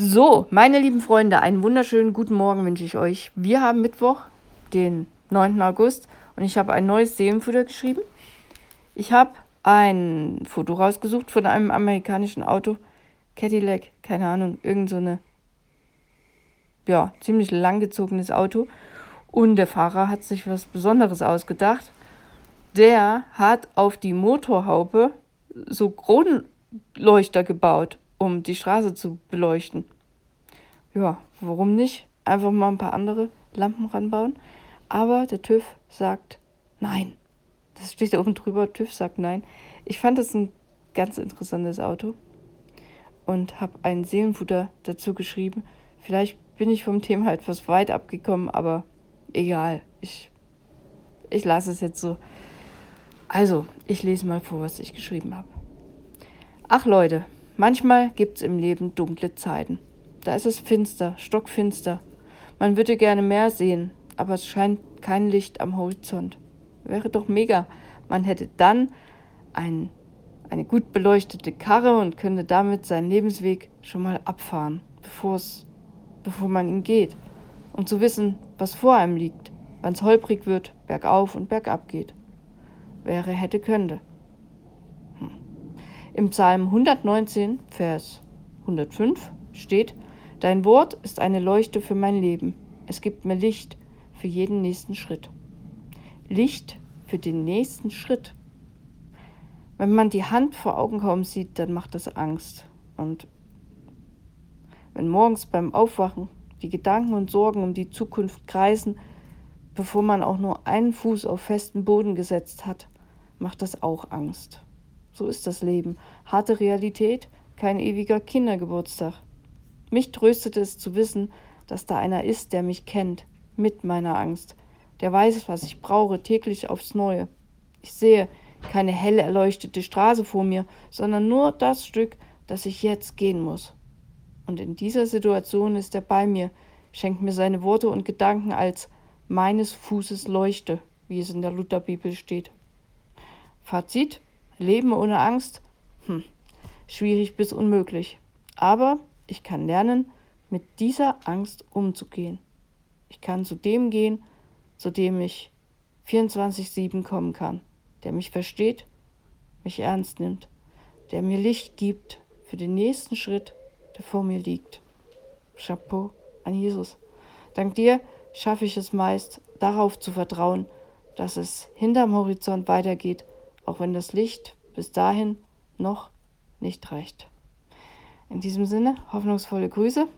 So, meine lieben Freunde, einen wunderschönen guten Morgen wünsche ich euch. Wir haben Mittwoch, den 9. August, und ich habe ein neues Seelenfutter geschrieben. Ich habe ein Foto rausgesucht von einem amerikanischen Auto, Cadillac, keine Ahnung, irgend so eine, ja, ziemlich langgezogenes Auto. Und der Fahrer hat sich was Besonderes ausgedacht. Der hat auf die Motorhaube so Kronleuchter gebaut, um die Straße zu beleuchten. Ja, warum nicht? Einfach mal ein paar andere Lampen ranbauen. Aber der TÜV sagt nein. Das steht da oben drüber, TÜV sagt nein. Ich fand das ein ganz interessantes Auto und habe ein Seelenfutter dazu geschrieben. Vielleicht bin ich vom Thema etwas weit abgekommen, aber egal. Ich, ich lasse es jetzt so. Also, ich lese mal vor, was ich geschrieben habe. Ach Leute, manchmal gibt es im Leben dunkle Zeiten. Da ist es finster, stockfinster. Man würde gerne mehr sehen, aber es scheint kein Licht am Horizont. Wäre doch mega. Man hätte dann ein, eine gut beleuchtete Karre und könnte damit seinen Lebensweg schon mal abfahren, bevor man ihn geht. Um zu wissen, was vor einem liegt, wann es holprig wird, bergauf und bergab geht wäre, hätte, könnte. Im Psalm 119, Vers 105 steht, Dein Wort ist eine Leuchte für mein Leben. Es gibt mir Licht für jeden nächsten Schritt. Licht für den nächsten Schritt. Wenn man die Hand vor Augen kaum sieht, dann macht das Angst. Und wenn morgens beim Aufwachen die Gedanken und Sorgen um die Zukunft kreisen, bevor man auch nur einen Fuß auf festen Boden gesetzt hat, macht das auch Angst. So ist das Leben. Harte Realität, kein ewiger Kindergeburtstag. Mich tröstet es zu wissen, dass da einer ist, der mich kennt, mit meiner Angst, der weiß, was ich brauche, täglich aufs Neue. Ich sehe keine hell erleuchtete Straße vor mir, sondern nur das Stück, das ich jetzt gehen muss. Und in dieser Situation ist er bei mir, schenkt mir seine Worte und Gedanken als meines Fußes Leuchte, wie es in der Lutherbibel steht. Fazit: Leben ohne Angst? Hm, schwierig bis unmöglich. Aber ich kann lernen, mit dieser Angst umzugehen. Ich kann zu dem gehen, zu dem ich 24-7 kommen kann, der mich versteht, mich ernst nimmt, der mir Licht gibt für den nächsten Schritt, der vor mir liegt. Chapeau an Jesus. Dank dir schaffe ich es meist, darauf zu vertrauen, dass es hinterm Horizont weitergeht auch wenn das Licht bis dahin noch nicht reicht. In diesem Sinne, hoffnungsvolle Grüße.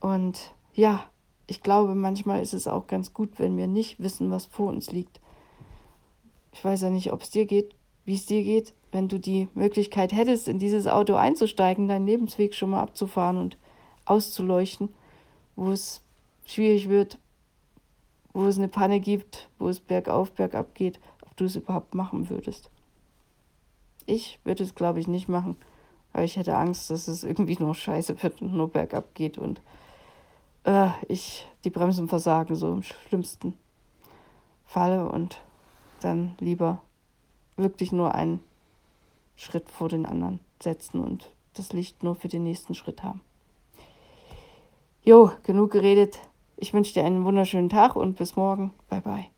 Und ja, ich glaube, manchmal ist es auch ganz gut, wenn wir nicht wissen, was vor uns liegt. Ich weiß ja nicht, ob es dir geht, wie es dir geht, wenn du die Möglichkeit hättest, in dieses Auto einzusteigen, deinen Lebensweg schon mal abzufahren und auszuleuchten, wo es schwierig wird, wo es eine Panne gibt, wo es bergauf, bergab geht du es überhaupt machen würdest. Ich würde es, glaube ich, nicht machen, weil ich hätte Angst, dass es irgendwie nur scheiße wird und nur bergab geht und äh, ich die Bremsen versagen, so im schlimmsten Falle und dann lieber wirklich nur einen Schritt vor den anderen setzen und das Licht nur für den nächsten Schritt haben. Jo, genug geredet. Ich wünsche dir einen wunderschönen Tag und bis morgen. Bye bye.